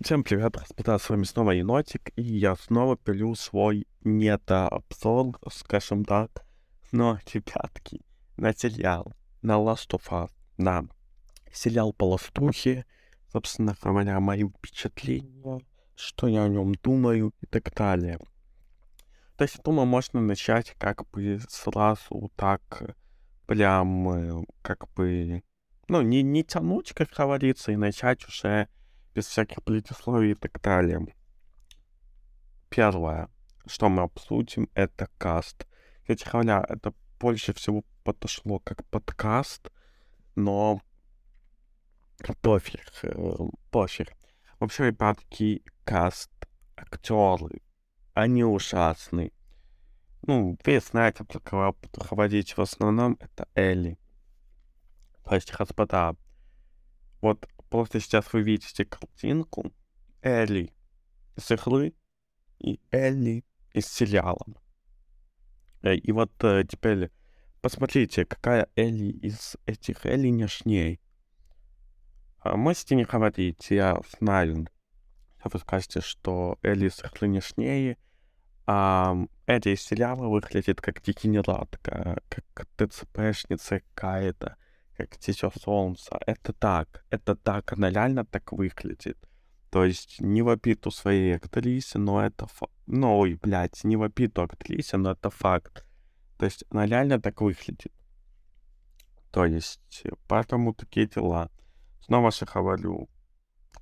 Всем привет, господа, с вами снова Енотик, и я снова пилю свой недообзор, скажем так, но, ребятки, на сериал, на Last of Us, на сериал по Ластухе, собственно говоря, мои впечатления, что я о нем думаю и так далее. То есть, думаю, можно начать как бы сразу так, прям, э, как бы, ну, не, не тянуть, как говорится, и начать уже без всяких предисловий и так далее. Первое, что мы обсудим, это каст. Кстати говоря, это больше всего подошло как подкаст, но пофиг, э, пофиг. Вообще, ребятки, каст, актеры, они ужасные. Ну, вы знаете, про кого буду говорить в основном, это Элли. То есть, господа, вот Просто сейчас вы видите картинку Элли из игры и Элли из сериала. Э, и вот э, теперь посмотрите, какая Элли из этих Элли нежней. А можете не говорить, я знаю. Вы скажете, что Элли из игры нежнее, а Элли из сериала выглядит как дегенератка, как ТЦПшница какая-то как течет солнце. Это так, это так, она реально так выглядит. То есть не в обиду своей актрисе, но это факт. Ну, ой, блядь, не в обиду актрисе, но это факт. То есть она реально так выглядит. То есть, поэтому такие дела. Снова же говорю,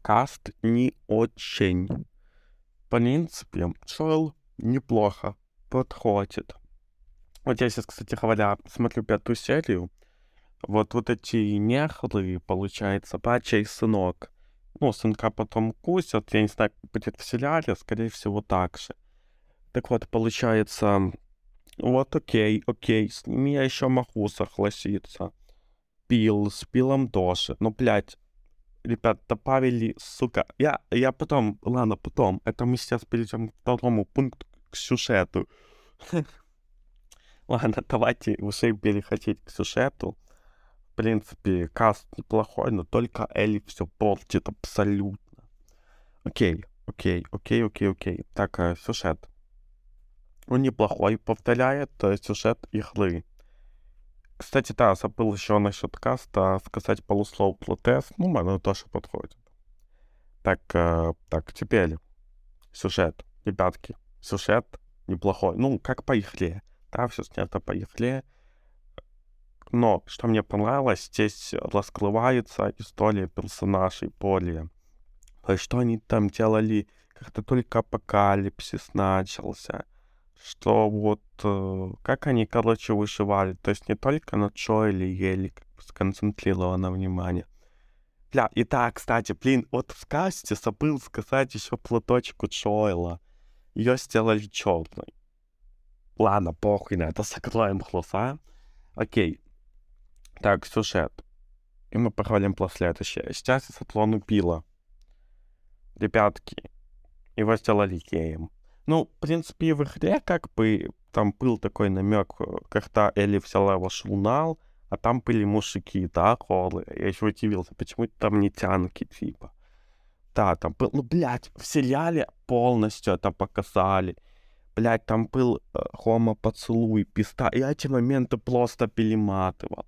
каст не очень. В принципе, Джоэл неплохо подходит. Вот я сейчас, кстати говоря, смотрю пятую серию, вот, вот эти нехры, получается, батя и сынок. Ну, сынка потом кусят, я не знаю, будет в сериале, скорее всего, так же. Так вот, получается, вот окей, окей, с ними я еще могу согласиться. Пил, с пилом тоже. Ну, блядь, ребят, добавили, сука. Я, я потом, ладно, потом. Это мы сейчас перейдем к второму пункту, к сюжету. Ладно, давайте уже переходить к сюжету принципе, каст неплохой, но только Элли все портит абсолютно. Окей, окей, окей, окей, окей. Так, э, сюжет. Он неплохой, повторяет э, сюжет игры. Кстати, да, забыл еще насчет каста сказать полуслов про. Ну, оно тоже подходит. Так, э, так, теперь сюжет. Ребятки, сюжет неплохой. Ну, как по игре. Да, все снято по игре. Но, что мне понравилось, здесь раскрывается история персонажей более. То есть, что они там делали, как-то только апокалипсис начался. Что вот, э, как они, короче, выживали. То есть, не только на Джоэле ели, как бы сконцентрировано внимание. Бля, и так, кстати, блин, вот в касте забыл сказать еще платочку Джоэла. Ее сделали черной. Ладно, похуй на это, закроем глаза. Окей, так, сюжет. И мы поговорим про следующее. Сейчас я сотлону пила. Ребятки, его сделали геем. Ну, в принципе, в игре как бы там был такой намек, когда Элли взяла его журнал, а там были мужики, да, хоры. Я еще удивился, почему там не тянки, типа. Да, там был, ну, блядь, в сериале полностью это показали. Блядь, там был э, хомо-поцелуй, писта. Я эти моменты просто перематывал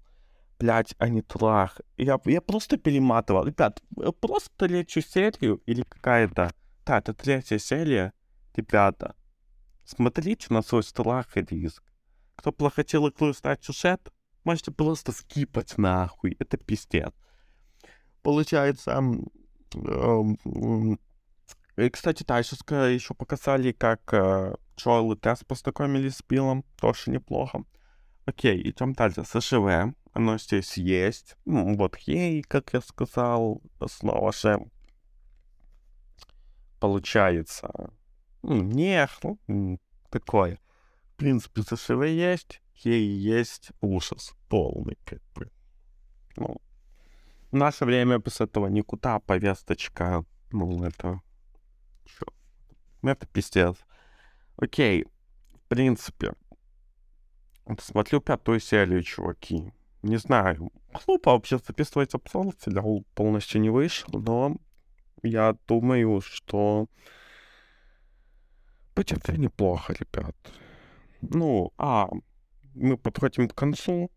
блядь, а не трах. Я, я просто перематывал. Ребят, просто третью серию или какая-то... Да, это третья серия. Ребята, смотрите на свой страх и риск. Кто плохо хотел игру стать сюжет, можете просто скипать нахуй. Это пиздец. Получается... и, кстати, да, еще, еще показали, как э, Джоэл и Тесс познакомились с Биллом. Тоже неплохо. Окей, идем дальше. СШВ оно здесь есть. Ну, вот ей, как я сказал, снова же получается. Ну, не, ну, такое. В принципе, СШВ есть, ей есть ужас полный, как бы. Ну, в наше время без этого никуда повесточка, ну, это... Чё? Это пиздец. Окей, в принципе, смотрю пятую серию, чуваки не знаю, глупо вообще записывать обзор, сериал полностью не вышел, но я думаю, что будет всё неплохо, ребят. Ну, а, мы подходим к концу.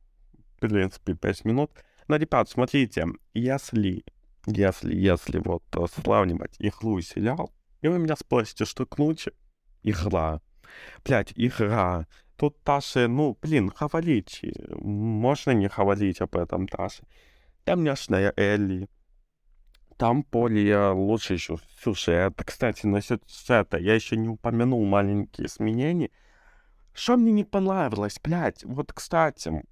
В принципе, 5 минут. Но, ребят, смотрите, если, если, если вот сравнивать игру и сериал, и вы меня спросите, что круче? Игра. Блядь, игра. Тут Таша, ну, блин, говорите. Можно не говорить об этом, Таша. Темняшная Элли. Там более лучший еще сюжет. Кстати, насчет сюжета я еще не упомянул маленькие изменения. Что мне не понравилось, блядь? Вот, кстати,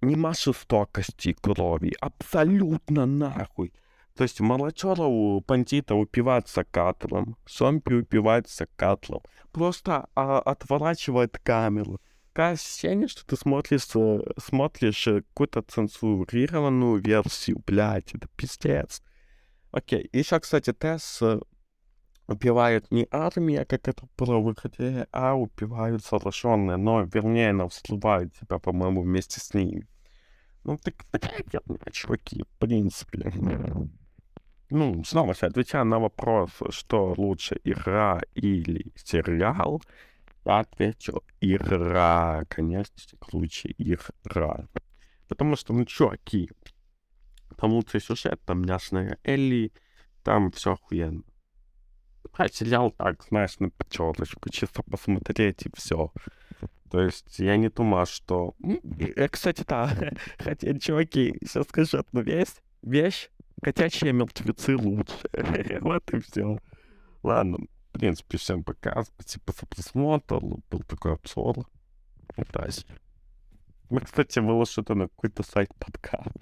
нема жестокости крови. Абсолютно нахуй. То есть у бандита упивается катлом, зомби упивается катлом. Просто а, отворачивает камеру. Такое ощущение, что ты смотришь, э, смотришь э, какую-то цензурированную версию, блядь, это пиздец. Окей, еще, кстати, Тесс э, убивают не армия, как это было в выходе, а убивают зараженные, но, вернее, она взрывает тебя, по-моему, вместе с ними. Ну, так, такая херня, чуваки, в принципе. Ну, снова же, отвечая на вопрос, что лучше, игра или сериал, отвечу, игра, конечно, лучше игра. Потому что, ну, чуваки, там лучший сюжет, там няшная Элли, там все охуенно. А сериал так, знаешь, на пятерочку, чисто посмотреть и все. То есть я не думаю, что... Э, кстати, да, хотя, чуваки, сейчас скажу одну вещь. Вещь, котячие мертвецы лучше. вот и все. Ладно, в принципе, всем пока. Спасибо за просмотр. Был такой обзор. Удачи. Мы, кстати, выложили на какой-то сайт подкаст.